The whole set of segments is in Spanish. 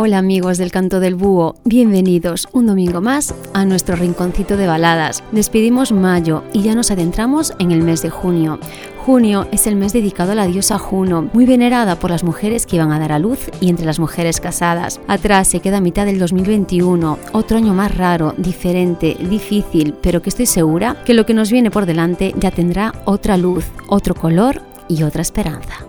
Hola amigos del Canto del Búho, bienvenidos un domingo más a nuestro rinconcito de baladas. Despedimos mayo y ya nos adentramos en el mes de junio. Junio es el mes dedicado a la diosa Juno, muy venerada por las mujeres que iban a dar a luz y entre las mujeres casadas. Atrás se queda mitad del 2021, otro año más raro, diferente, difícil, pero que estoy segura que lo que nos viene por delante ya tendrá otra luz, otro color y otra esperanza.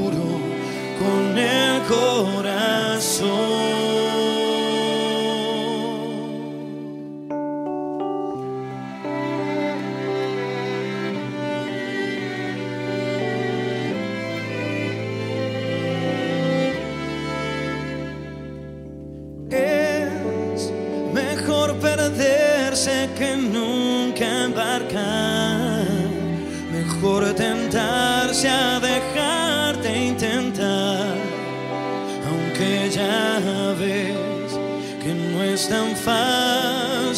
con el corazón.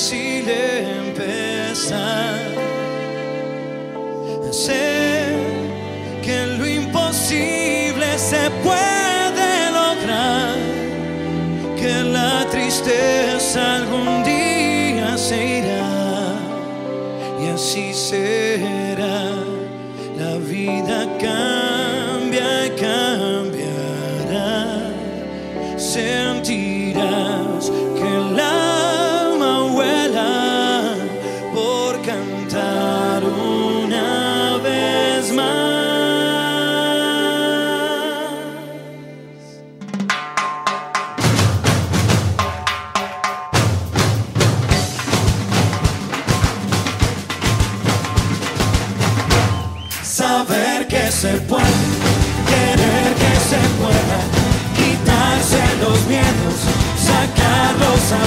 Fácil empezar. Sé que lo imposible se puede lograr, que la tristeza algún día se irá y así será.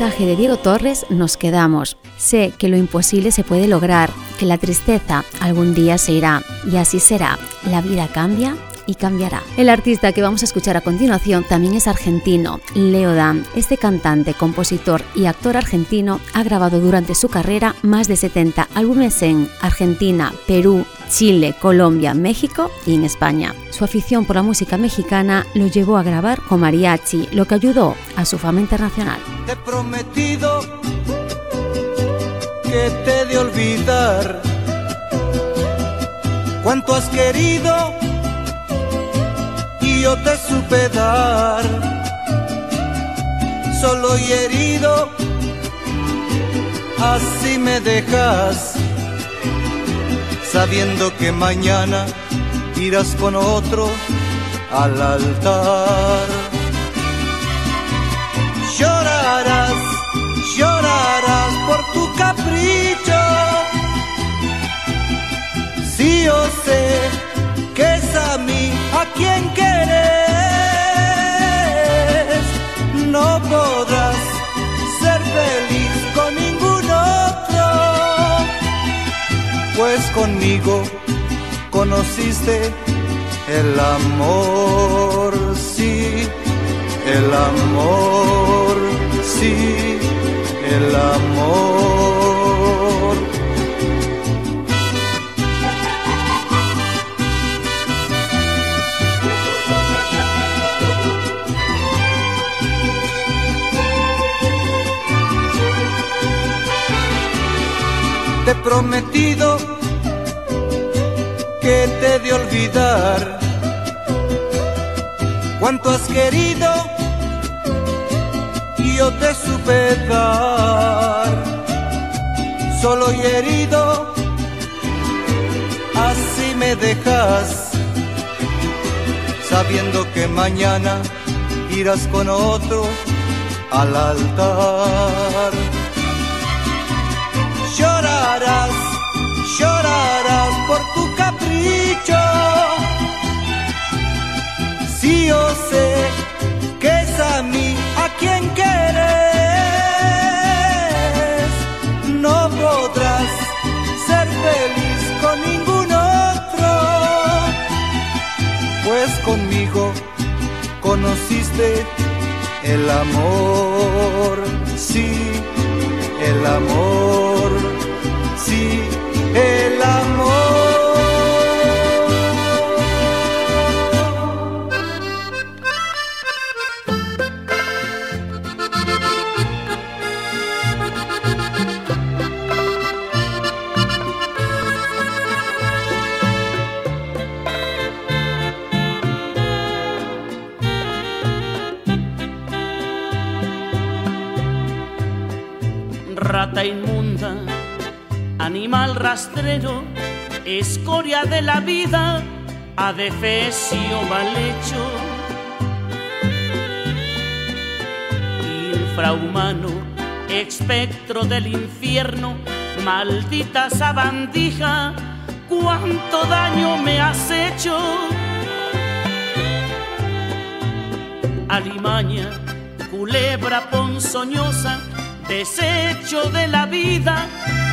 mensaje de Diego Torres nos quedamos. Sé que lo imposible se puede lograr, que la tristeza algún día se irá y así será. La vida cambia y cambiará. El artista que vamos a escuchar a continuación también es argentino, Leo Dan. Este cantante, compositor y actor argentino ha grabado durante su carrera más de 70 álbumes en Argentina, Perú, Chile, Colombia, México y en España. Su afición por la música mexicana lo llevó a grabar con mariachi, lo que ayudó a su fama internacional. Te he prometido que te de olvidar cuánto has querido yo te supe dar, solo y herido, así me dejas, sabiendo que mañana irás con otro al altar. Llorarás, llorarás por tu capricho, sí yo sé que es a mí a quien que no podrás ser feliz con ningún otro, pues conmigo conociste el amor, sí, el amor, sí, el amor. te prometido que te de olvidar cuánto has querido yo te supe dar solo y herido así me dejas sabiendo que mañana irás con otro al altar. Llorarás, llorarás por tu el amor, sí, el amor sí, el amor. Escoria de la vida, adefesio mal hecho. Infrahumano, espectro del infierno, maldita sabandija, cuánto daño me has hecho. Alimaña, culebra ponzoñosa, desecho de la vida,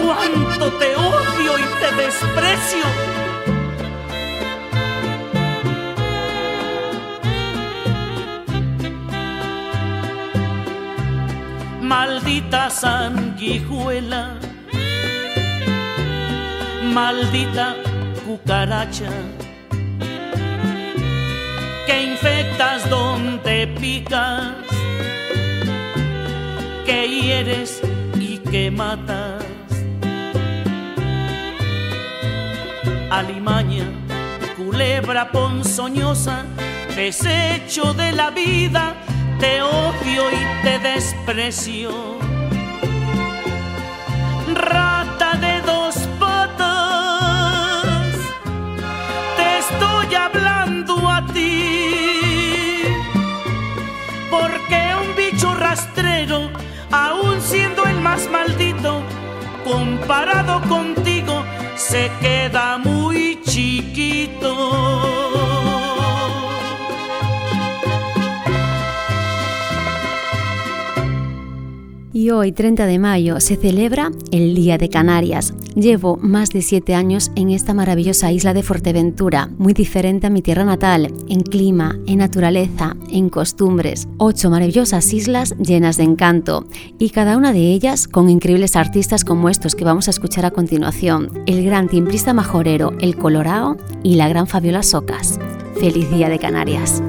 Cuánto te odio y te desprecio. maldita sanguijuela, maldita cucaracha, que infectas donde picas, que hieres que matas. Alimaña, culebra ponzoñosa, desecho de la vida te odio y te desprecio. Comparado contigo, se queda muy chiquito. Y hoy, 30 de mayo, se celebra el Día de Canarias. Llevo más de siete años en esta maravillosa isla de Fuerteventura, muy diferente a mi tierra natal, en clima, en naturaleza, en costumbres. Ocho maravillosas islas llenas de encanto, y cada una de ellas con increíbles artistas como estos que vamos a escuchar a continuación, el gran timplista majorero El Colorao y la gran Fabiola Socas. ¡Feliz Día de Canarias!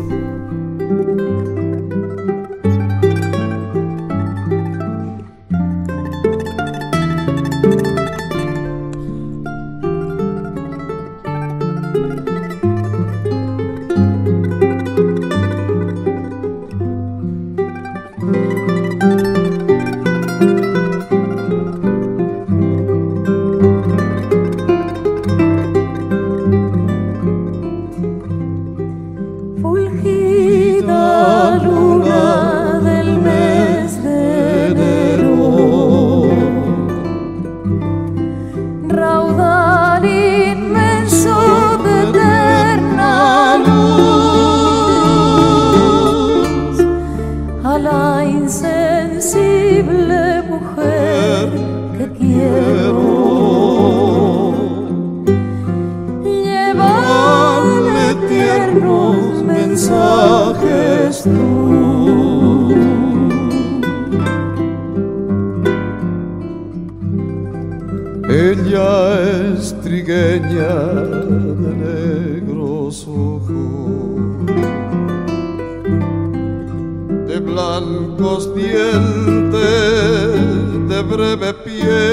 pie.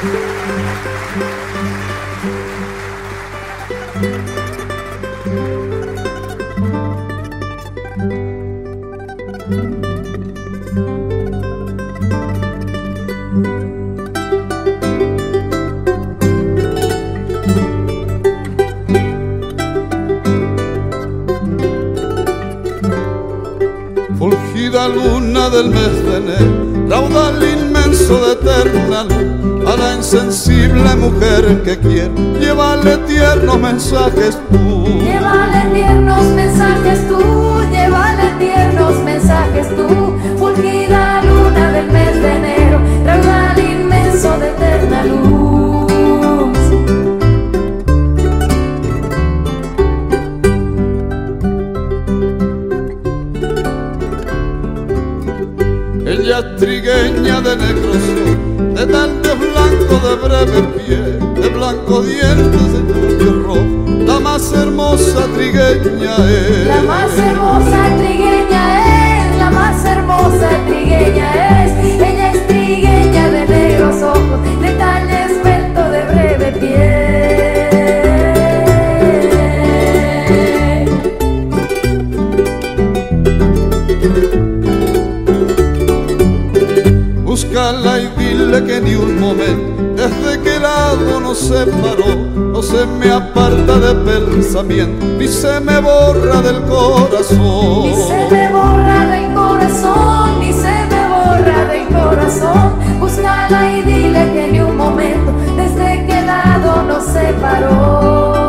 Fulgida luna del mes de enero, raudal inmenso de eterna insensible mujer que quiere, llévale tiernos mensajes tú. Llévale tiernos mensajes tú, llévale tiernos mensajes tú, fulgida luna del mes de enero, raudal inmenso de eterna luz. Ella trigueña de negro trigueña es. La más hermosa trigueña es, la más hermosa trigueña es. Ella es trigueña de negros ojos, de talle esbelto de breve piel. Búscala y dile que ni un momento, desde que lado nos separó, se me aparta de pensamiento, ni se me borra del corazón. Ni se me borra del corazón, ni se me borra del corazón. Búscala y dile que ni un momento, desde que lado nos separó.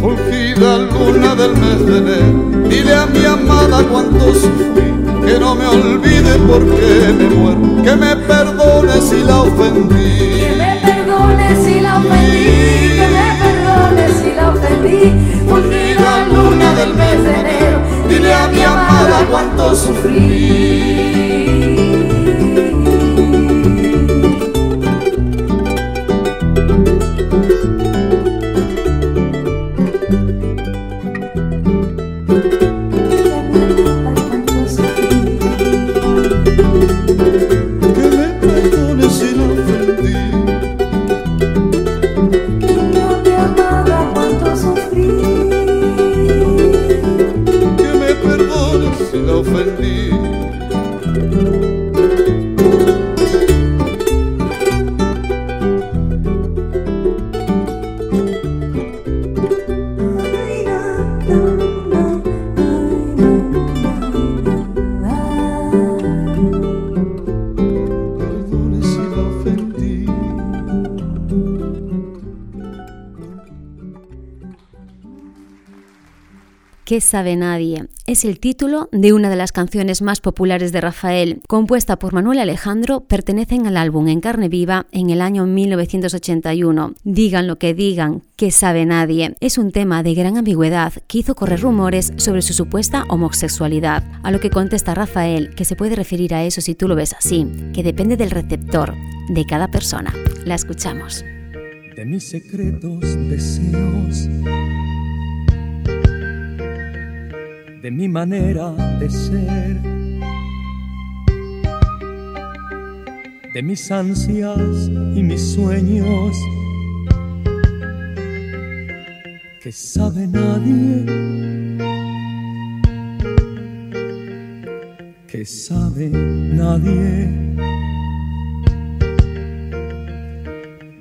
Fulgida luna del mes de enero, amada cuánto sufrí, que no me olvide porque me muero, que me perdone si la ofendí. Que me perdone si la ofendí, que me perdone si la ofendí. Fulgida luna del mes de enero, dile a mi amada cuánto sufrí. ¿Qué sabe nadie? Es el título de una de las canciones más populares de Rafael, compuesta por Manuel Alejandro, pertenecen al álbum En carne viva en el año 1981. Digan lo que digan, ¿qué sabe nadie? Es un tema de gran ambigüedad que hizo correr rumores sobre su supuesta homosexualidad, a lo que contesta Rafael que se puede referir a eso si tú lo ves así, que depende del receptor, de cada persona. La escuchamos. De mi manera de ser, de mis ansias y mis sueños, que sabe nadie, que sabe nadie.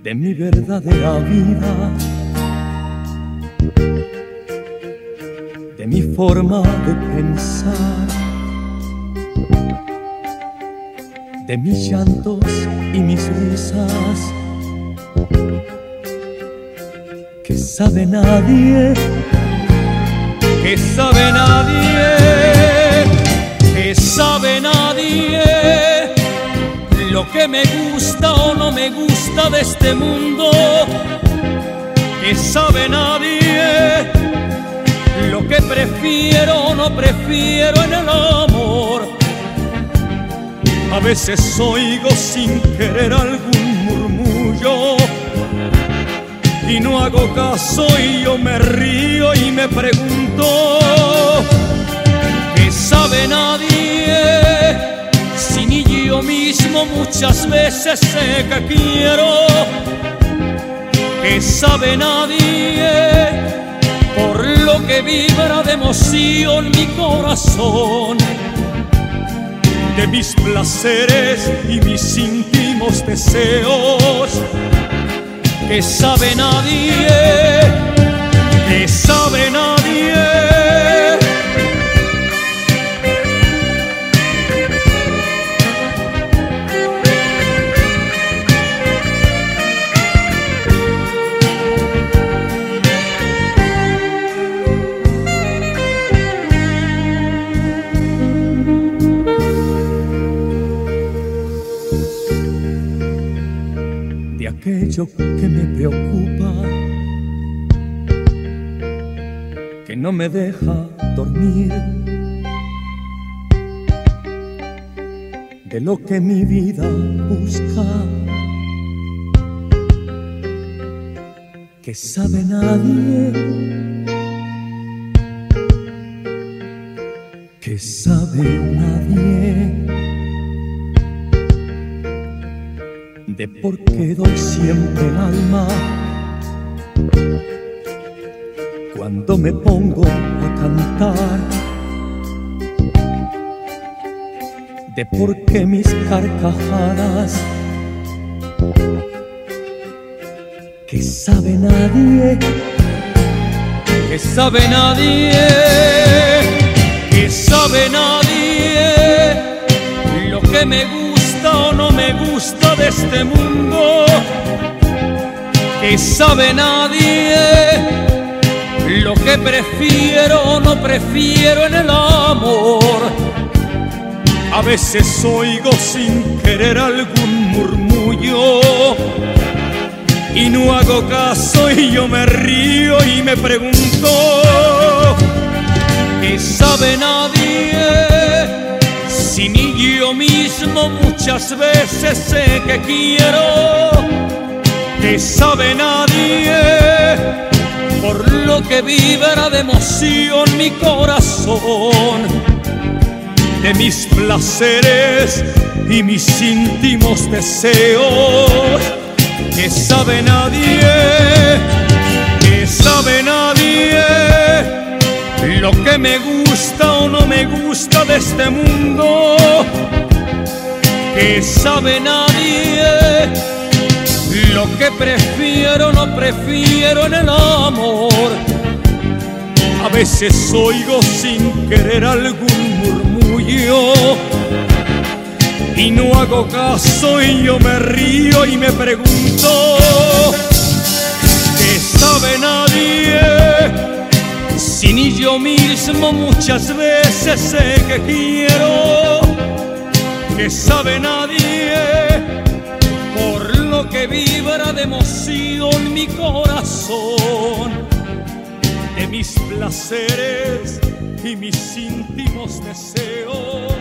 de mi verdadera vida, mi forma de pensar, de mis llantos y mis risas, que sabe nadie, que sabe nadie, que sabe nadie lo que me gusta o no me gusta de este mundo, que sabe nadie, prefiero o no prefiero en el amor. A veces oigo sin querer algún murmullo y no hago caso y yo me río y me pregunto, ¿qué sabe nadie? mismo muchas veces sé que quiero, que sabe nadie por lo que vibra de emoción mi corazón, de mis placeres y mis íntimos deseos, que sabe nadie, que sabe nadie que me preocupa, que no me deja dormir, de lo que mi vida busca, que sabe nadie, que sabe nadie. De por qué doy siempre el alma. Cuando me pongo a cantar, de por qué mis carcajadas que sabe nadie, que sabe nadie, que sabe nadie lo que me gusta no me gusta de este mundo que sabe nadie lo que prefiero o no prefiero en el amor. A veces oigo sin querer algún murmullo y no hago caso y yo me río y me pregunto ¿qué sabe nadie? Si ni yo mismo muchas veces sé que quiero, que sabe nadie, por lo que vibra de emoción mi corazón, de mis placeres y mis íntimos deseos, que sabe nadie, que sabe nadie lo que me gusta o no me gusta de este mundo que sabe nadie lo que prefiero no prefiero en el amor. A veces oigo sin querer algún murmullo y no hago caso y yo me río y me pregunto ¿qué sabe nadie si ni yo mismo muchas veces sé que quiero, que sabe nadie, por lo que vibra de emoción mi corazón, de mis placeres y mis íntimos deseos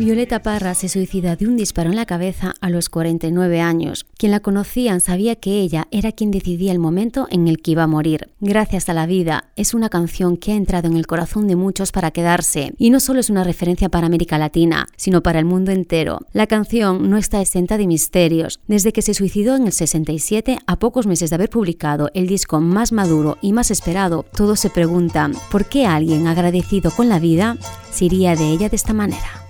Violeta Parra se suicida de un disparo en la cabeza a los 49 años. Quien la conocían sabía que ella era quien decidía el momento en el que iba a morir. Gracias a la vida es una canción que ha entrado en el corazón de muchos para quedarse y no solo es una referencia para América Latina, sino para el mundo entero. La canción no está exenta de misterios. Desde que se suicidó en el 67, a pocos meses de haber publicado el disco más maduro y más esperado, todos se preguntan ¿por qué alguien agradecido con la vida se iría de ella de esta manera?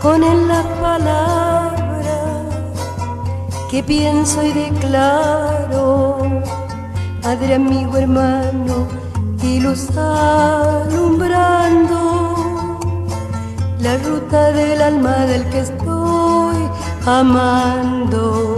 con él las palabras que pienso y declaro, padre, amigo, hermano, y luz alumbrando la ruta del alma del que estoy amando.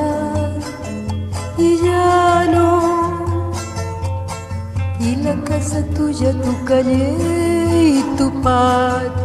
सत्तु यत् के तु पार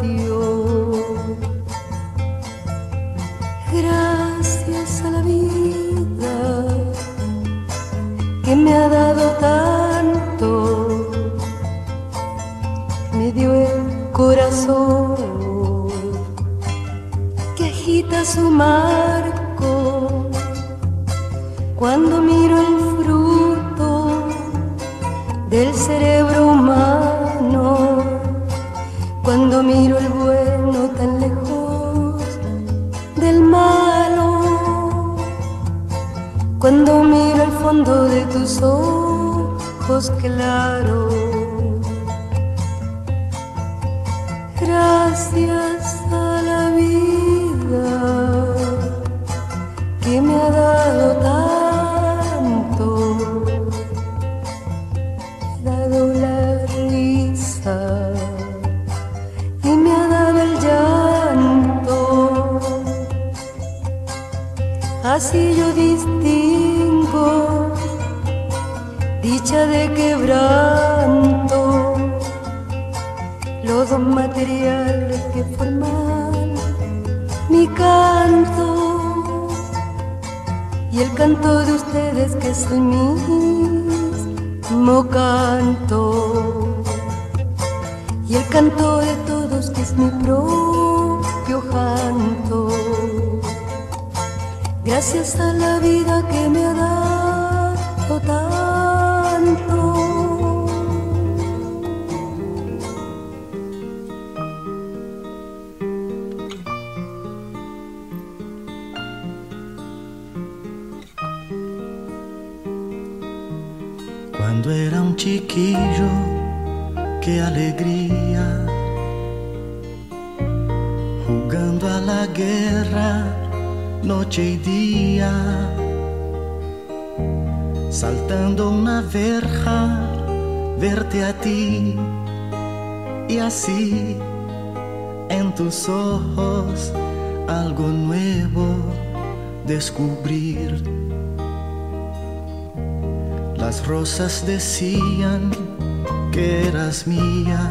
Jugando a la guerra, noche y día. Saltando una verja, verte a ti. Y así, en tus ojos, algo nuevo descubrir. Las rosas decían que eras mía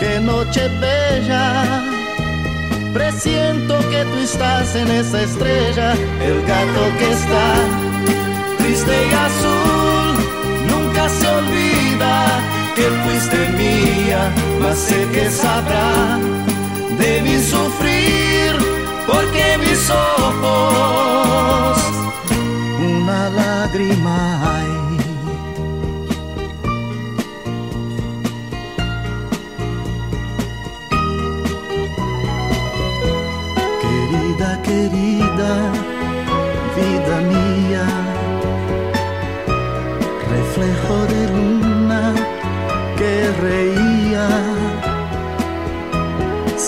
qué noche bella. Presiento que tú estás en esa estrella, el gato que está triste y azul, nunca se olvida que fuiste mía, mas sé que sabrá de mi sufrir ojos una lágrima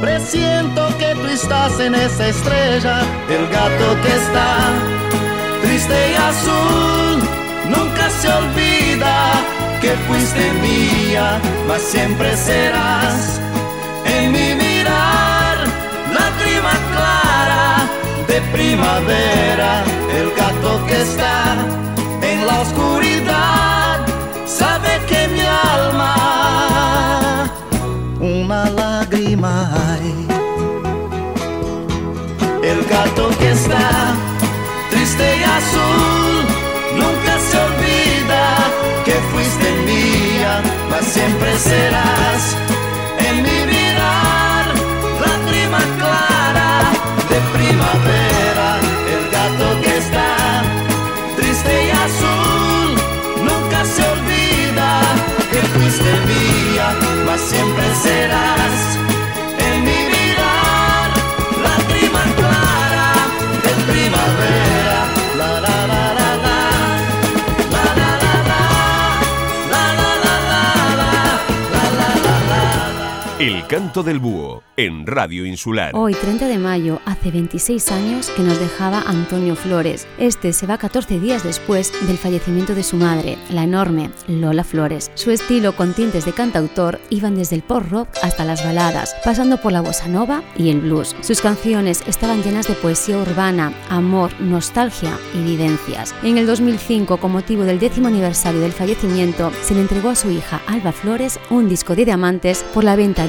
Presiento que tú estás en esa estrella, el gato que está triste y azul. Nunca se olvida que fuiste mía, mas siempre serás en mi mirar, lágrima clara de primavera, el gato que está en la oscuridad, sabe que mi alma una El gato que está triste y azul, nunca se olvida que fuiste mía, mas siempre serás en mi mirar, lágrima clara de primavera, el gato que está triste y azul, nunca se olvida que fuiste mía, mas siempre serás El canto del búho en Radio Insular. Hoy, 30 de mayo, hace 26 años que nos dejaba Antonio Flores. Este se va 14 días después del fallecimiento de su madre, la enorme Lola Flores. Su estilo con tintes de cantautor iban desde el pop rock hasta las baladas, pasando por la bossa nova y el blues. Sus canciones estaban llenas de poesía urbana, amor, nostalgia y vivencias. En el 2005, con motivo del décimo aniversario del fallecimiento, se le entregó a su hija Alba Flores un disco de diamantes por la venta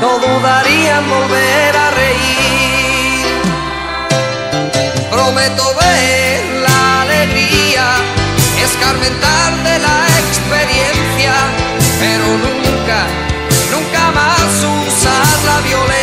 no dudaría en volver a reír. Prometo ver la alegría, escarmentar de la experiencia, pero nunca, nunca más usar la violencia.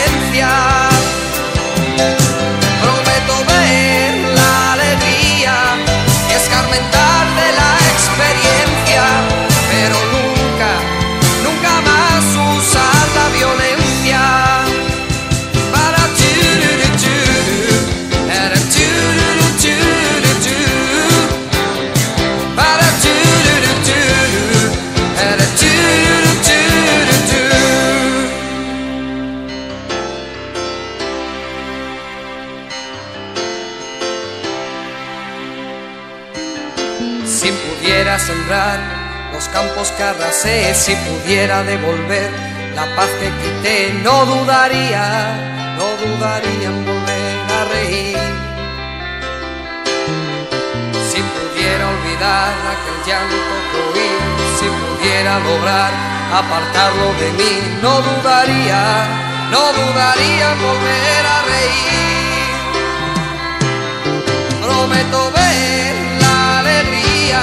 Si pudiera devolver la paz que quité, no dudaría, no dudaría en volver a reír. Si pudiera olvidar aquel llanto que si pudiera lograr apartarlo de mí, no dudaría, no dudaría en volver a reír. Prometo ver la alegría,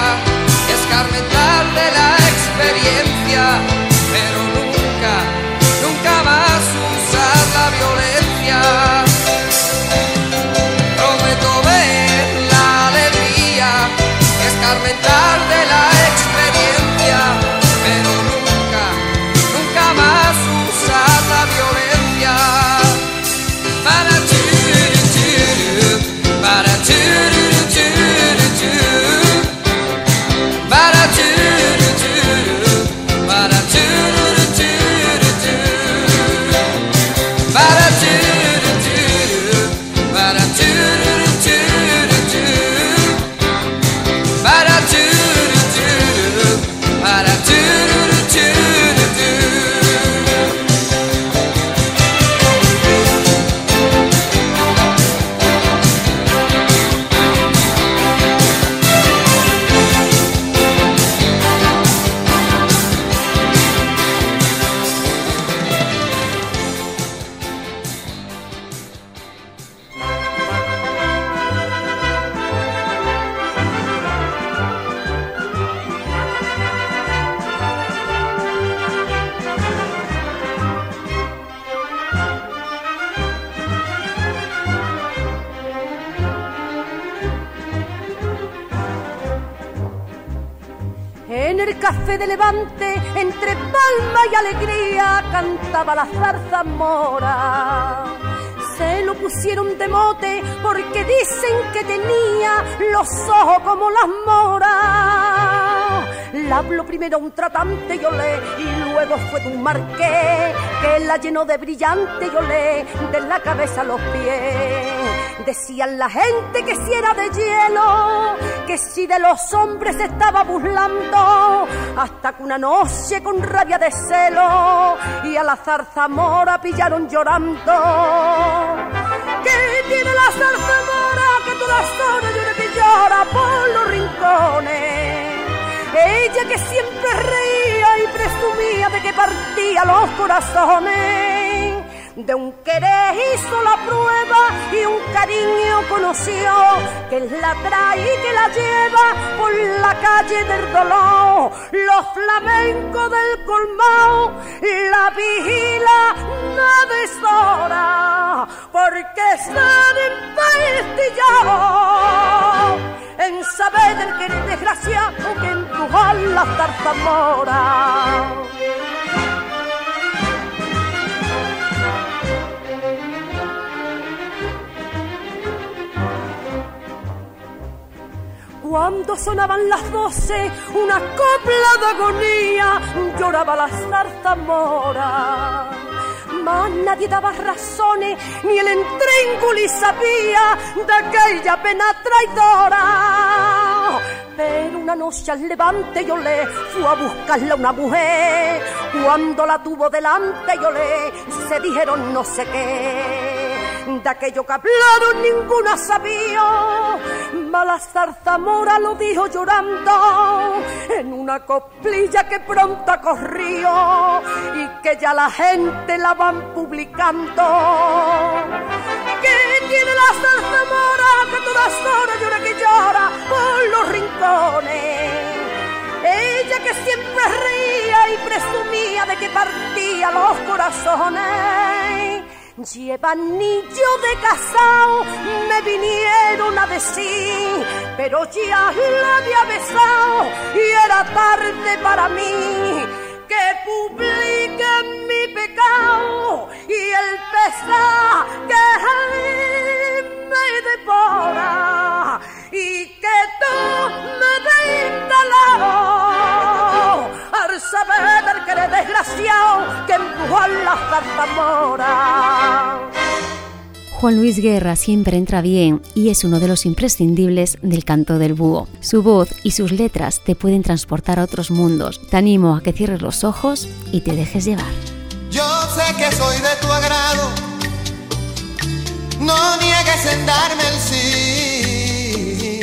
cantaba la zarza mora. Se lo pusieron de mote porque dicen que tenía los ojos como las moras. La habló primero un tratante y y luego fue de un marqués que la llenó de brillante y olé, de la cabeza a los pies. Decían la gente que si era de hielo, que si de los hombres estaba burlando, hasta que una noche con rabia de celo y a la zarzamora pillaron llorando. ¿Qué tiene la zarzamora que todas horas llora que llora por los rincones? Ella que siempre reía y presumía de que partía los corazones. De un querer hizo la prueba y un cariño conoció que la trae y que la lleva por la calle del dolor. Los flamencos del colmao la vigila no deshora porque están en saber del querer desgraciado que empujó a la Cuando sonaban las doce, una copla de agonía lloraba la zarzamora. Mas nadie daba razones, ni el entrénguli sabía de aquella pena traidora. Pero una noche al levante yo le fue a buscarla una mujer. Cuando la tuvo delante yo le se dijeron no sé qué. De aquello que hablaron ninguna sabía. Mala zarzamora lo dijo llorando en una coplilla que pronto corrió y que ya la gente la van publicando. ¿Qué tiene la zarzamora que todas horas llora que llora por los rincones? Ella que siempre reía y presumía de que partía los corazones. Lleva anillo de casao, me vinieron a decir, pero ya la había besado y era tarde para mí. Que publiquen mi pecado y el pesar que me devora y que tú me rindas del que eres desgraciado que empujó a la zarzamora. Juan Luis Guerra siempre entra bien y es uno de los imprescindibles del canto del búho. Su voz y sus letras te pueden transportar a otros mundos. Te animo a que cierres los ojos y te dejes llevar. Yo sé que soy de tu agrado, no niegues en darme el sí,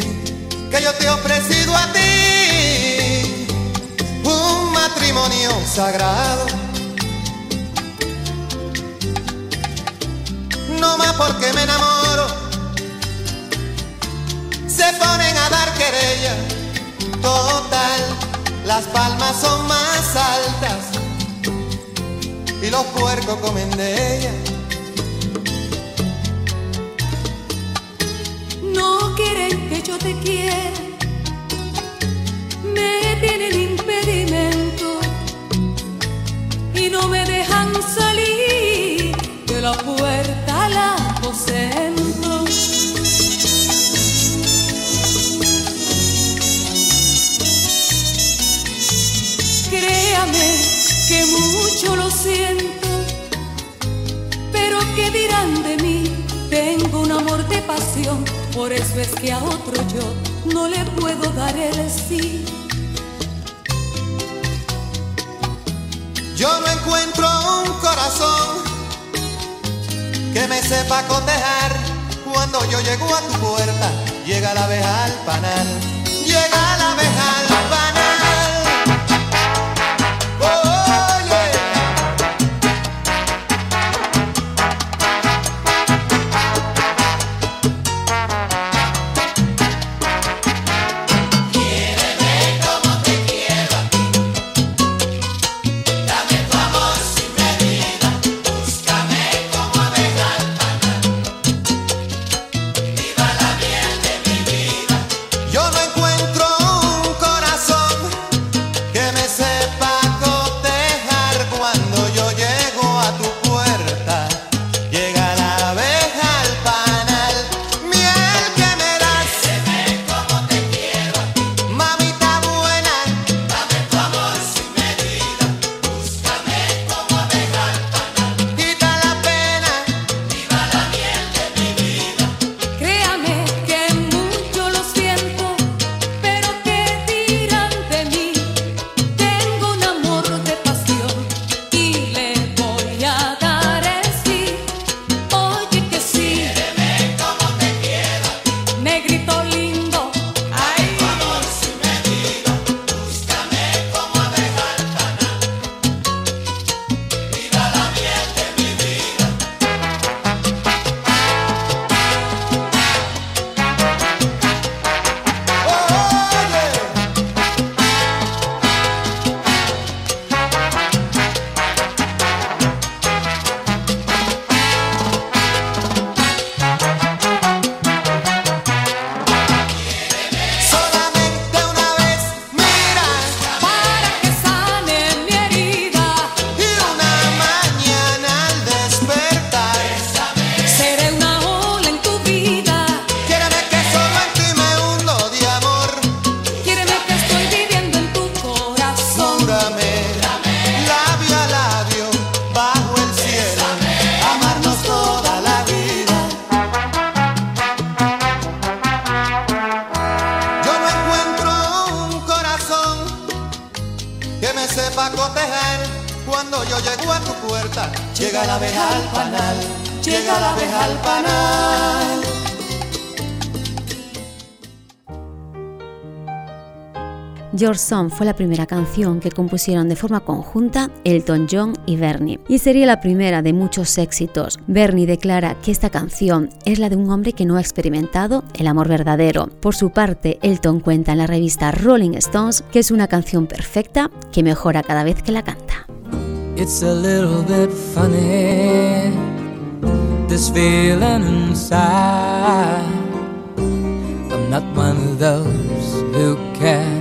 que yo te he ofrecido a ti matrimonio sagrado. No más porque me enamoro, se ponen a dar querella. Total, las palmas son más altas y los puercos comen de ella. No quieren que yo te quiera, me tienen impedimento y no me dejan salir de la puerta al aposento. Créame que mucho lo siento, pero ¿qué dirán de mí? Tengo un amor de pasión, por eso es que a otro yo no le puedo dar el sí. Yo no encuentro un corazón que me sepa cotejar. Cuando yo llego a tu puerta, llega la abeja al panal. Llega la abeja al panal. Your Song fue la primera canción que compusieron de forma conjunta Elton John y Bernie, y sería la primera de muchos éxitos. Bernie declara que esta canción es la de un hombre que no ha experimentado el amor verdadero. Por su parte, Elton cuenta en la revista Rolling Stones que es una canción perfecta que mejora cada vez que la canta. It's a little bit funny, this feeling inside. I'm not one of those who can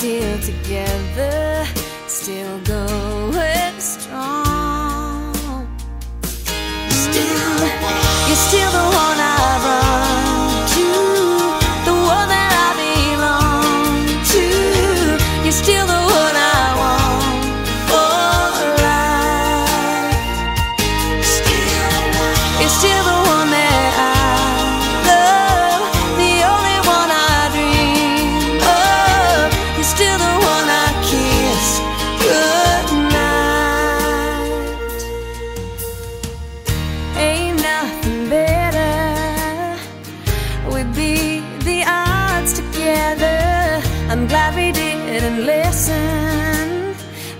still together,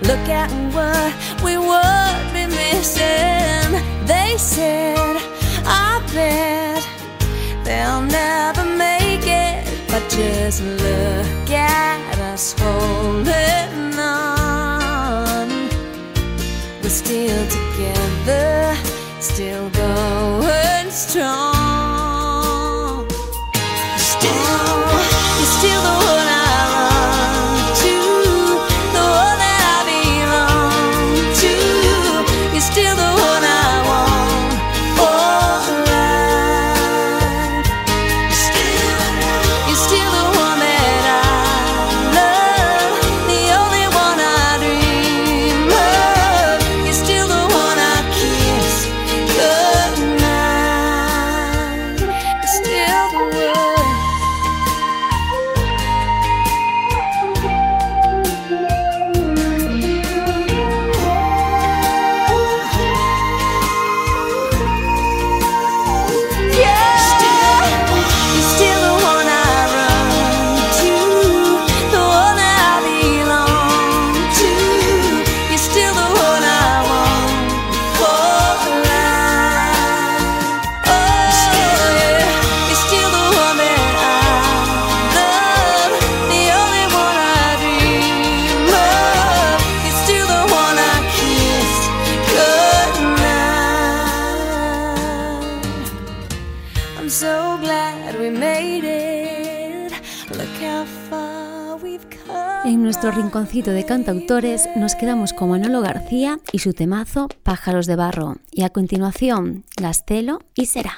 Look at what we would be missing. They said, I bet they'll never make it. But just look at us holding on. We're still together, still going strong. En nuestro rinconcito de cantautores nos quedamos con Manolo García y su temazo Pájaros de Barro. Y a continuación, Gastelo y Será.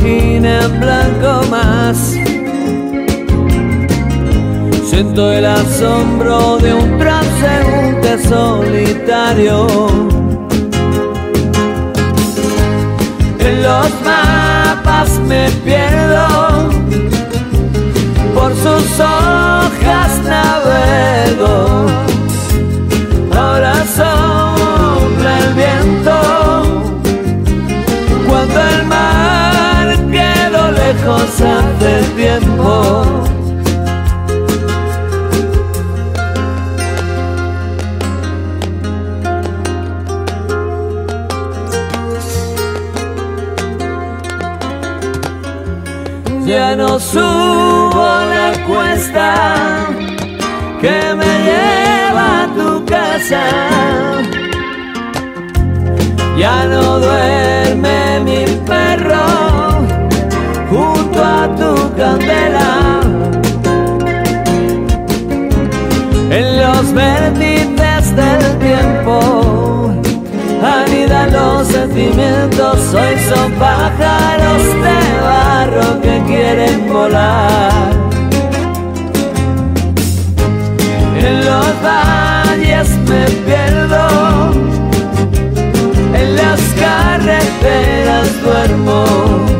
página en blanco más. Siento el asombro de un transeúnte solitario. En los mapas me pierdo, por sus hojas navego. Ahora sopla el viento lejos hace tiempo. Ya no subo la cuesta que me lleva a tu casa ya no duerme Los vértices del tiempo anida sentimientos hoy son pájaros de barro que quieren volar. En los valles me pierdo, en las carreteras duermo.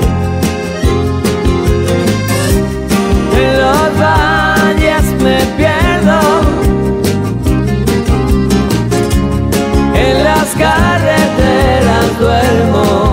Los valles me pierdo, en las carreteras duermo.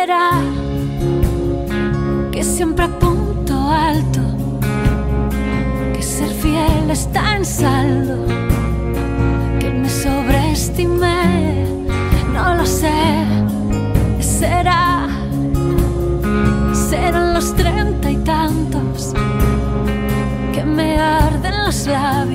Será que siempre apunto alto, que ser fiel está en saldo, que me sobreestimé, no lo sé. Será, serán los treinta y tantos que me arden los labios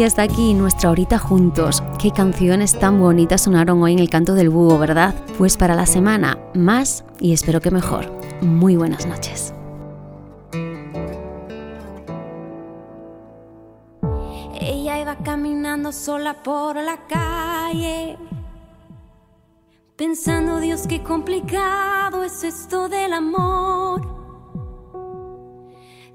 Y hasta aquí nuestra horita juntos. Qué canciones tan bonitas sonaron hoy en el canto del búho, ¿verdad? Pues para la semana, más y espero que mejor. Muy buenas noches. Ella iba caminando sola por la calle, pensando, Dios, qué complicado es esto del amor.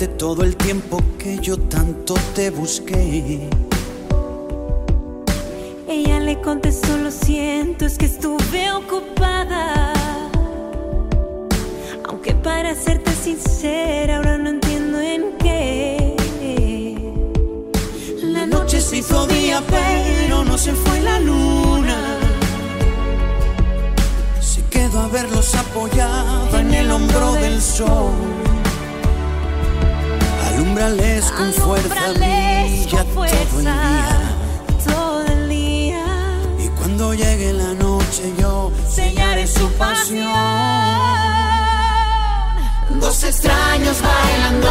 Durante todo el tiempo que yo tanto te busqué. Ella le contestó, lo siento, es que estuve ocupada. Aunque para serte sincera, ahora no entiendo en qué. La noche se hizo día, pero no se fue la luna. Se quedó a verlos apoyado en el hombro del sol. Alumbrales con fuerza, con todo el día. todo el día. Y cuando llegue la noche yo sellaré su pasión. Dos extraños bailando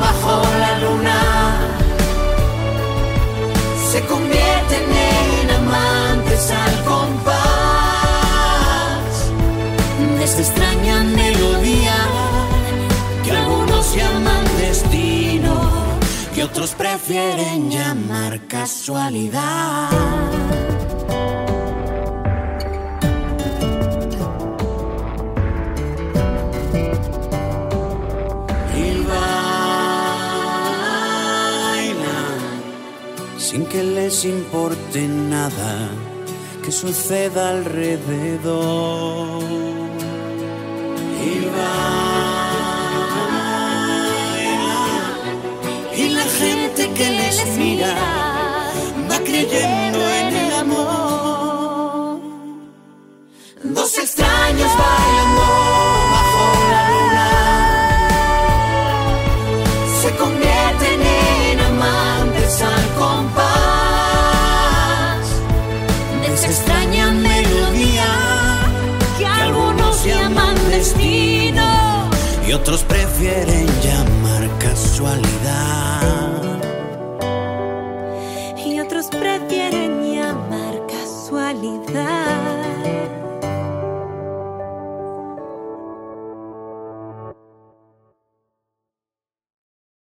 bajo la luna se convierten en amantes al compás de y otros prefieren llamar casualidad. Y bailan sin que les importe nada que suceda alrededor. Va creyendo en el amor. Dos extraños bailando bajo la luna se convierten en amantes al compás de esa extraña melodía que algunos llaman destino y otros prefieren llamar casualidad.